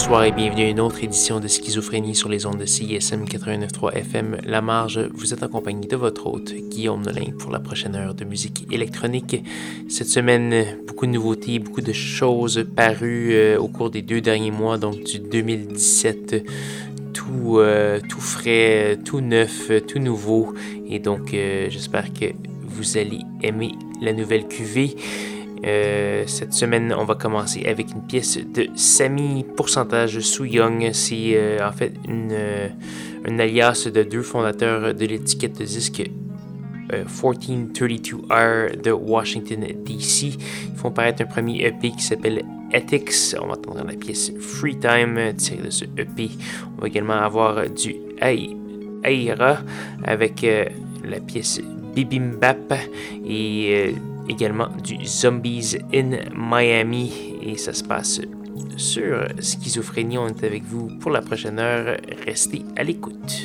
Bonsoir et bienvenue à une autre édition de Schizophrénie sur les ondes de CISM 89.3 FM La Marge. Vous êtes en compagnie de votre hôte, Guillaume Nolin, pour la prochaine heure de musique électronique. Cette semaine, beaucoup de nouveautés, beaucoup de choses parues euh, au cours des deux derniers mois, donc du 2017 tout, euh, tout frais, tout neuf, tout nouveau. Et donc, euh, j'espère que vous allez aimer la nouvelle cuvée. Euh, cette semaine, on va commencer avec une pièce de Sami Pourcentage Su Young. C'est euh, en fait une, euh, alias de deux fondateurs de l'étiquette de disque 1432R de Washington DC. Ils font paraître un premier EP qui s'appelle Ethics. On va entendre la pièce Free Time tirée de ce EP. On va également avoir du Aira avec la pièce Bibimbap et également du Zombies in Miami et ça se passe sur Schizophrénie. On est avec vous pour la prochaine heure. Restez à l'écoute.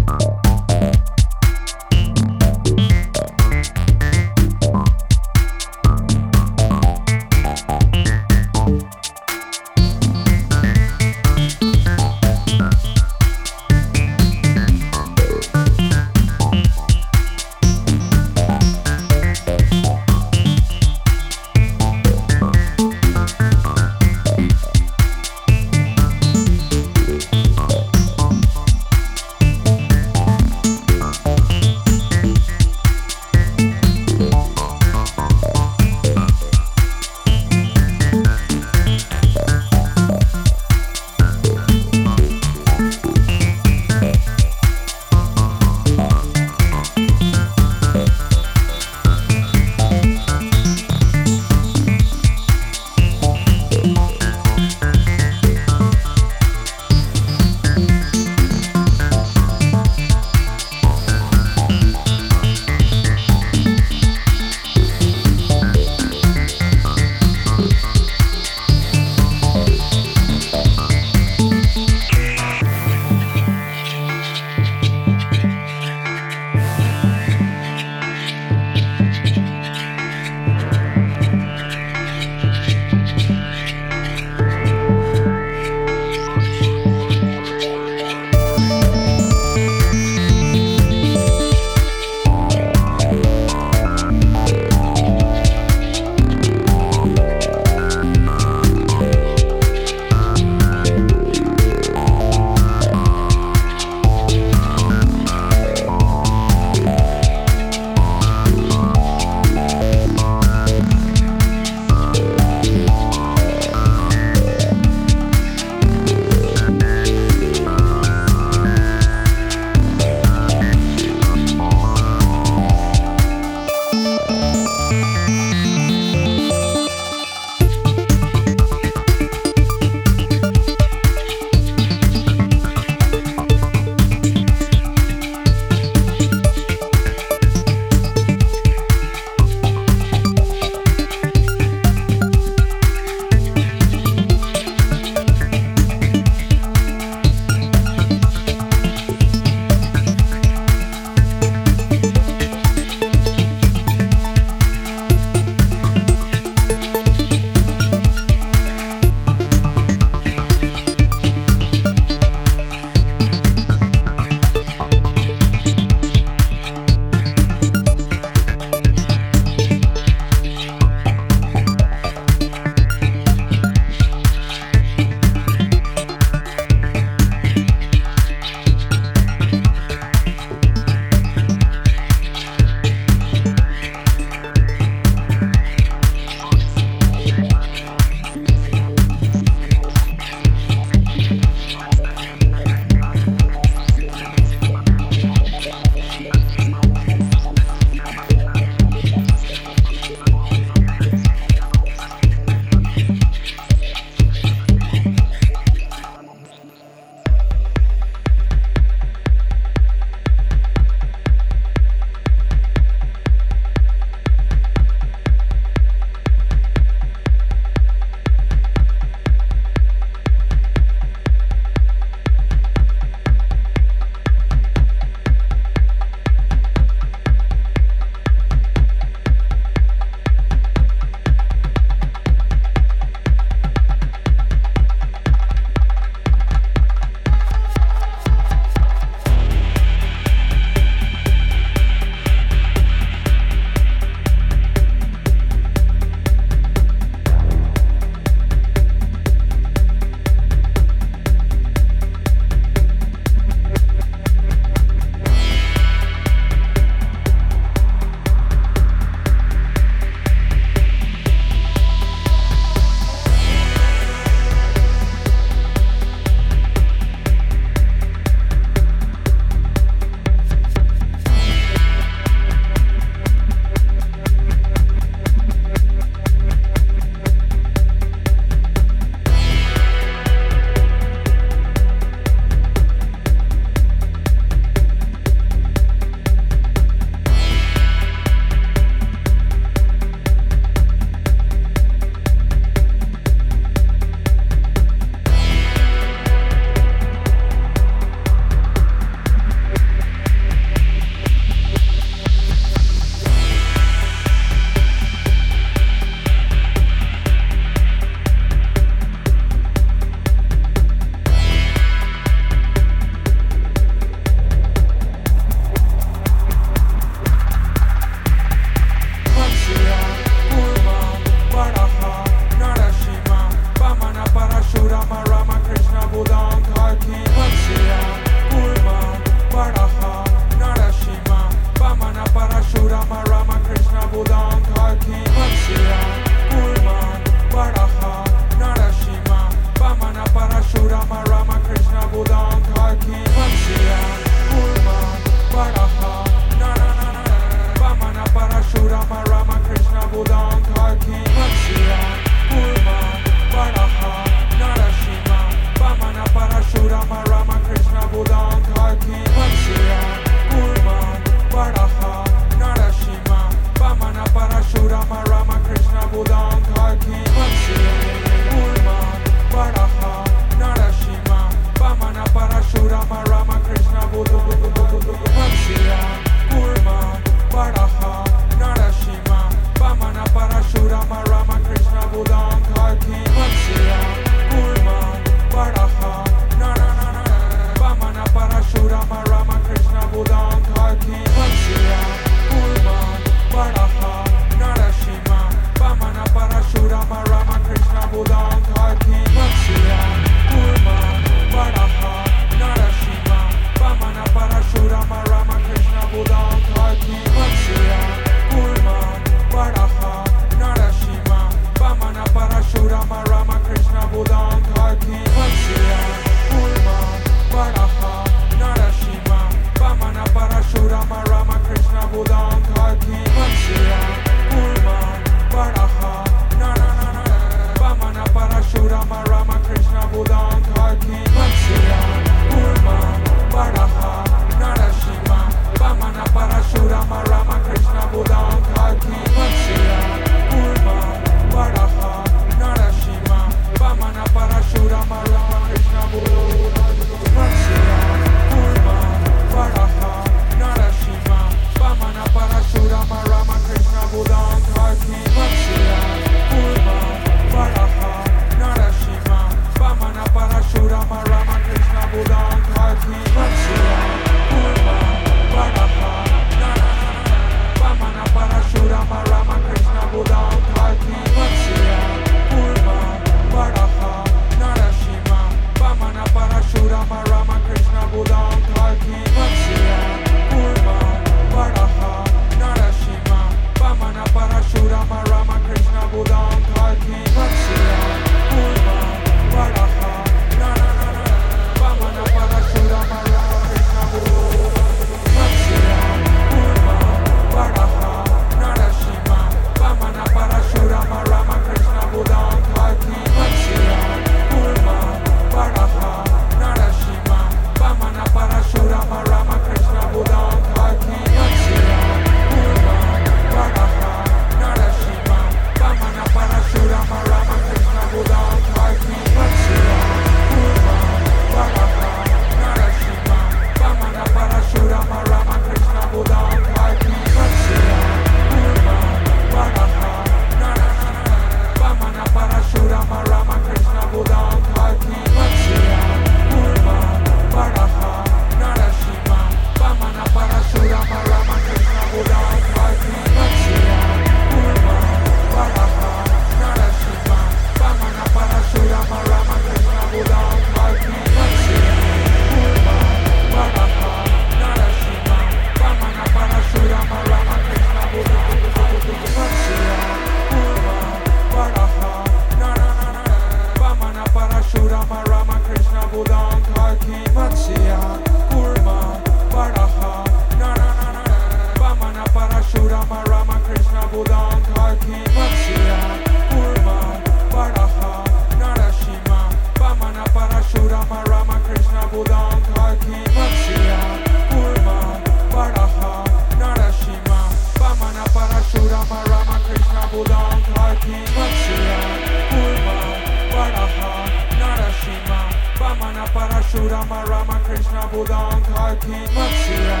Rama Rama Krishna Buddha Kalki Matsya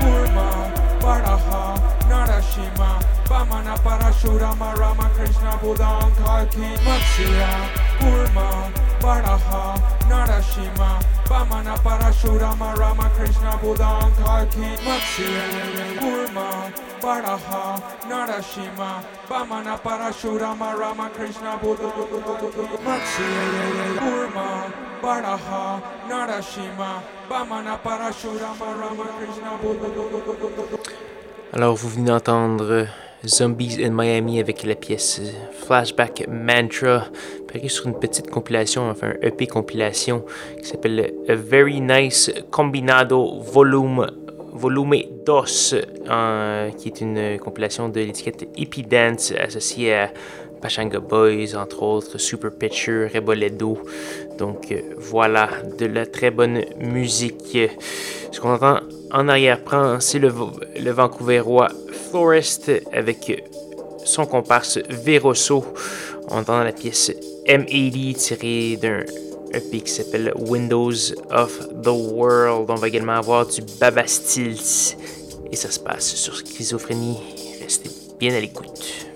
Kurma Varaha Narashima Vamana Parashurama Rama Krishna Buddha Kalki Matsya Kurma Varaha Narashima Vamana Parashurama Rama Krishna Buddha Kalki Matsya Kurma Varaha Narashima Vamana Parashurama Rama Krishna Buddha Matsya Kurma Varaha Narashima Vamana Parashurama Rama Krishna Buddha. Alors, vous venez d'entendre Zombies in Miami avec la pièce Flashback Mantra, paru sur une petite compilation, enfin un EP compilation qui s'appelle A Very Nice Combinado Volume Volume 2, euh, qui est une compilation de l'étiquette Hippie Dance associée à Pachanga Boys, entre autres, Super Pitcher, Reboledo. Donc euh, voilà, de la très bonne musique. Ce qu'on entend en arrière-plan, c'est le, le Vancouverois Forest avec son comparse Veroso. On entend la pièce M80 tirée d'un EP qui s'appelle Windows of the World. On va également avoir du Babastils et ça se passe sur Schizophrénie. Restez bien à l'écoute.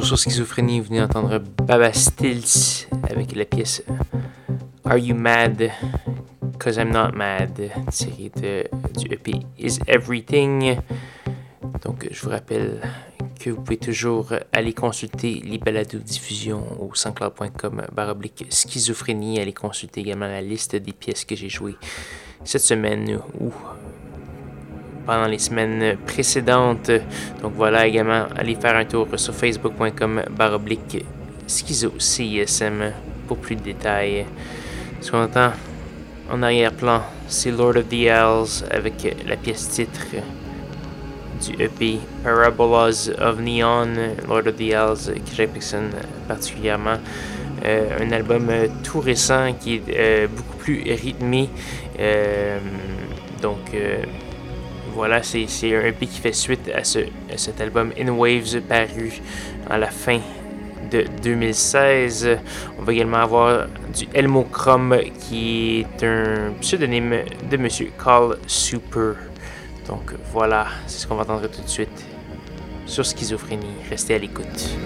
Sur Schizophrénie, vous venez d'entendre Baba Stills avec la pièce Are You Mad? Cause I'm Not Mad, tirée du EP Is Everything. Donc, je vous rappelle que vous pouvez toujours aller consulter les balados diffusion au sanscloud.com baroblique schizophrénie. Aller consulter également la liste des pièces que j'ai jouées cette semaine ou pendant les semaines précédentes. Donc voilà également, allez faire un tour sur facebook.com baroblique schizo CISM pour plus de détails. Ce qu'on entend en arrière-plan, c'est Lord of the Isles avec la pièce titre du EP Parabolas of Neon, Lord of the Isles, j'affectionne particulièrement. Euh, un album tout récent qui est euh, beaucoup plus rythmé. Euh, donc, voilà, c'est un EP qui fait suite à, ce, cet album In Waves paru à la fin de 2016. On va également avoir du Elmo Chrome qui est un pseudonyme de Monsieur Carl Super. Donc voilà, c'est ce qu'on va entendre tout de suite sur Schizophrénie. Restez à l'écoute.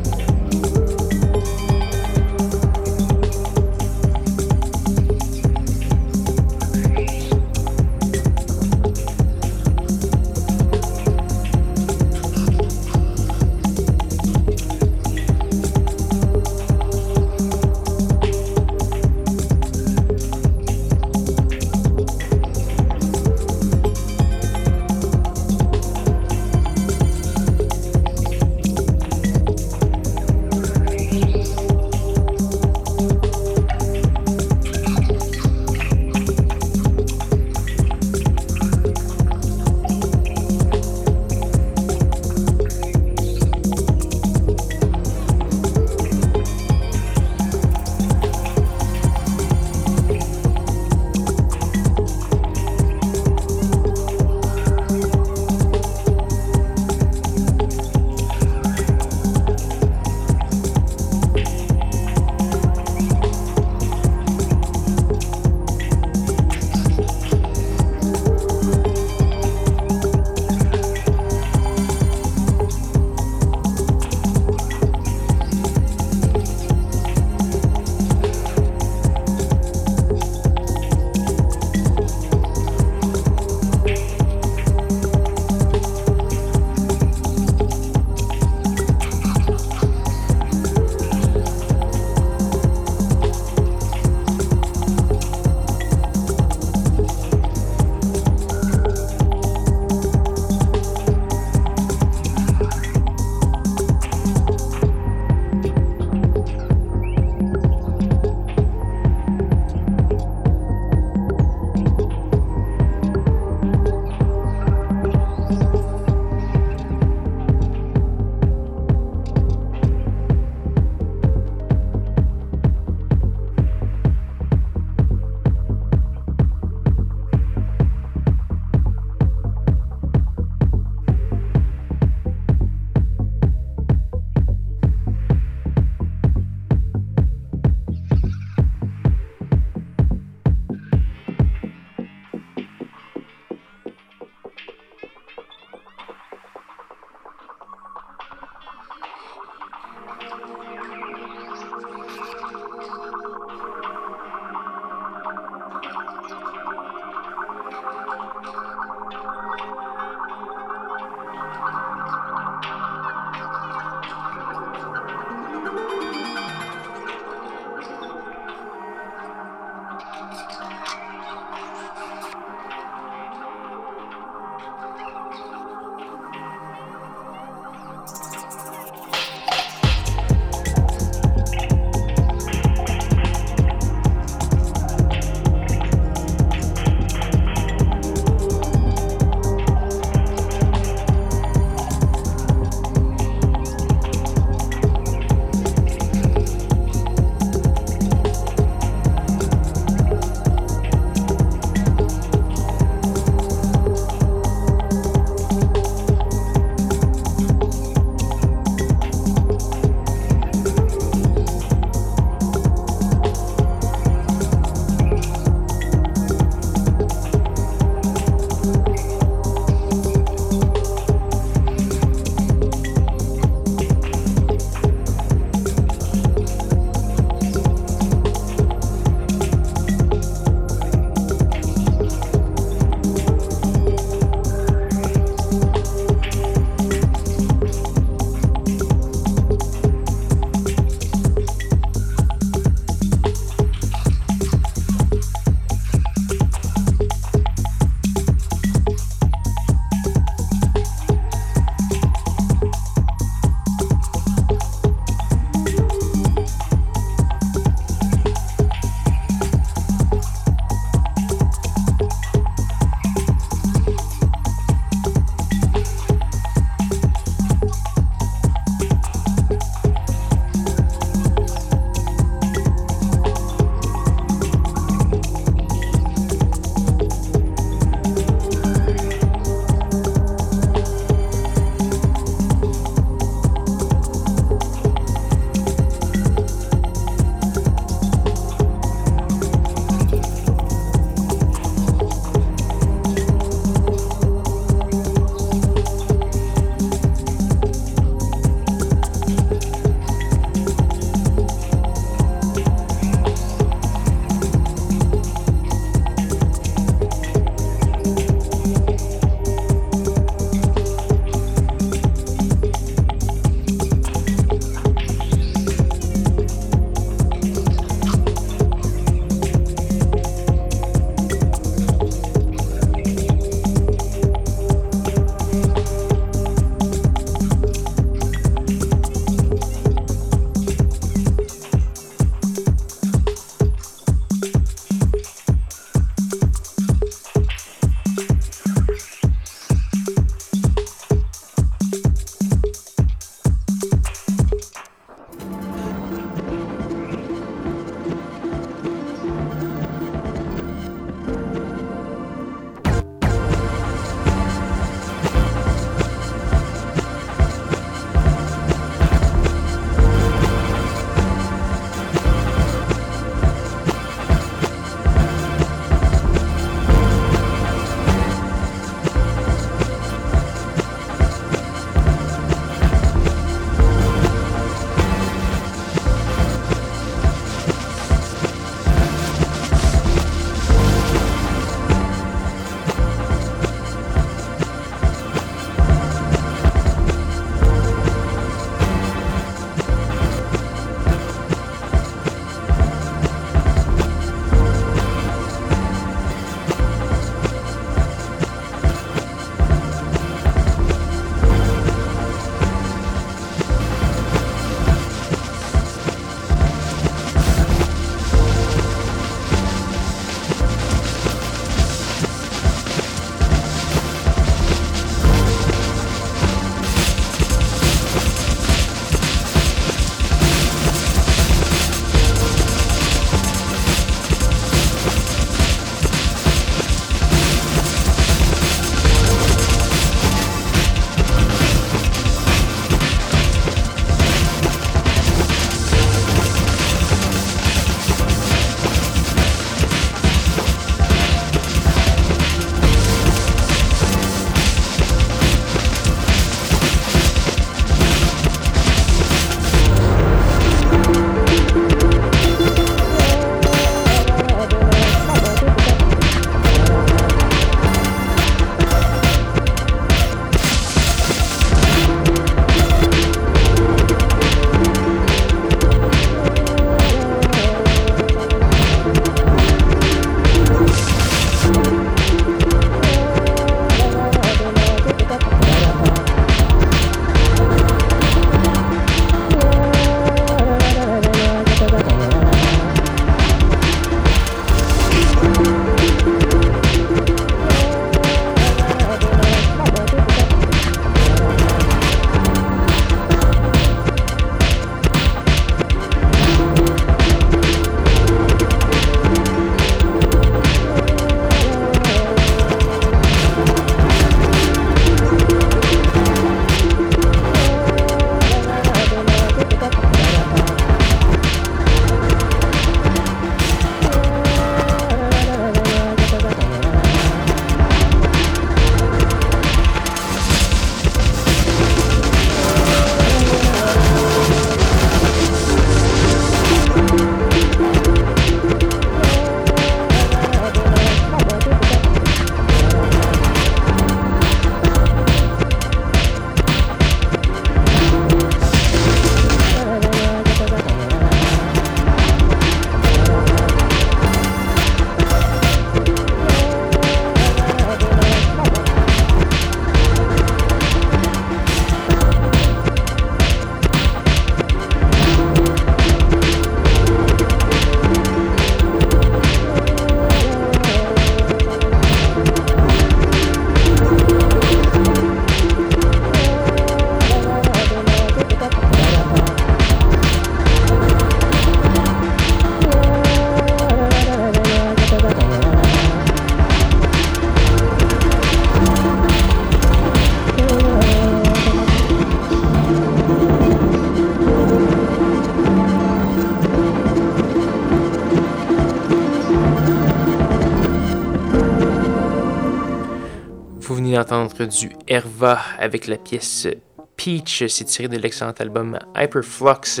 Du Herva avec la pièce Peach. C'est tiré de l'excellent album Hyperflux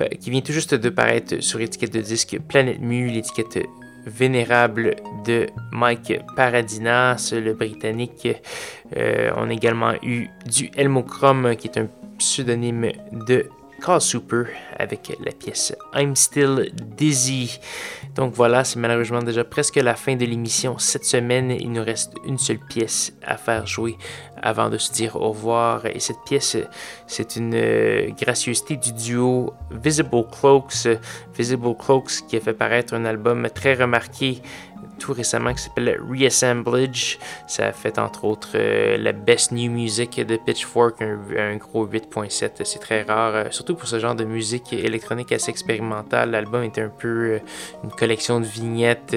euh, qui vient tout juste de paraître sur l'étiquette de disque Planète Mu, l'étiquette vénérable de Mike Paradinas, le britannique. Euh, on a également eu du Elmochrome, qui est un pseudonyme de Carl Super avec la pièce I'm Still Dizzy. Donc voilà, c'est malheureusement déjà presque la fin de l'émission cette semaine. Il nous reste une seule pièce à faire jouer avant de se dire au revoir. Et cette pièce, c'est une euh, gracieuseté du duo Visible Cloaks. Visible Cloaks qui a fait paraître un album très remarqué tout récemment qui s'appelle Reassemblage. Ça a fait entre autres euh, la Best New Music de Pitchfork, un, gros 8.7. C'est très rare, euh, surtout pour ce genre de musique électronique assez expérimentale. L'album est un peu une collection de vignettes,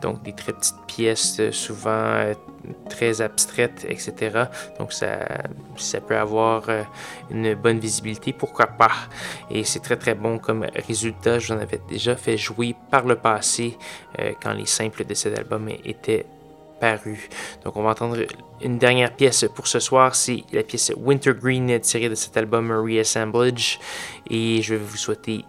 donc des très petites pièces, souvent très abstraites, etc. Donc ça, ça peut avoir une bonne visibilité, pourquoi pas. Et c'est très très bon comme résultat. Je vous en avais déjà fait jouer par le passé. Euh, quand les simples de cet album étaient parus. Donc on va entendre une dernière pièce pour ce soir, c'est la pièce Wintergreen tirée de cet album Reassemblage. Et je vais vous souhaiter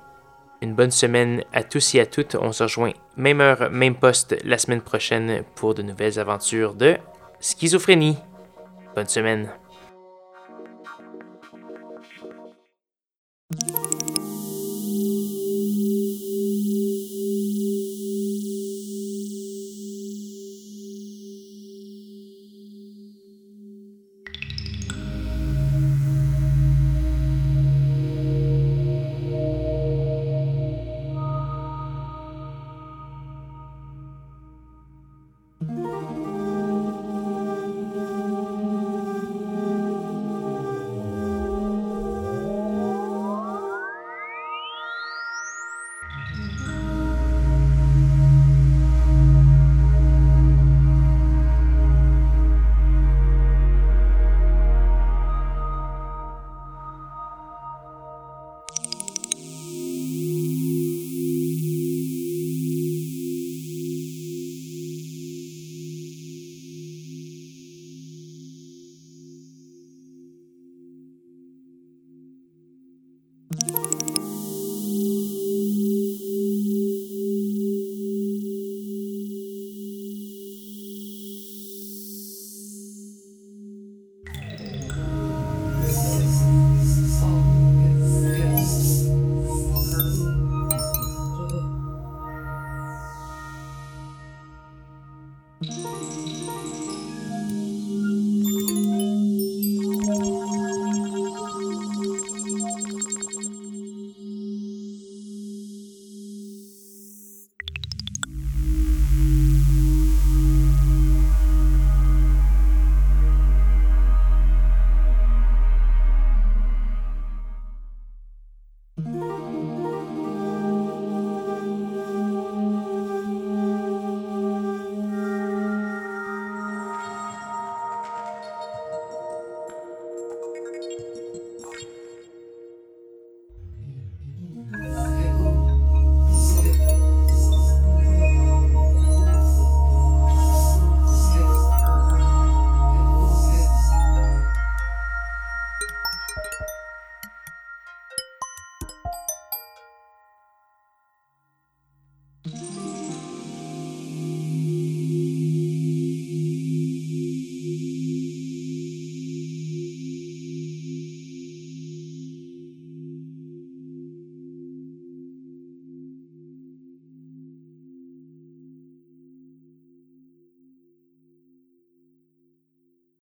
une bonne semaine à tous et à toutes. On se rejoint même heure, même poste la semaine prochaine pour de nouvelles aventures de schizophrénie. Bonne semaine.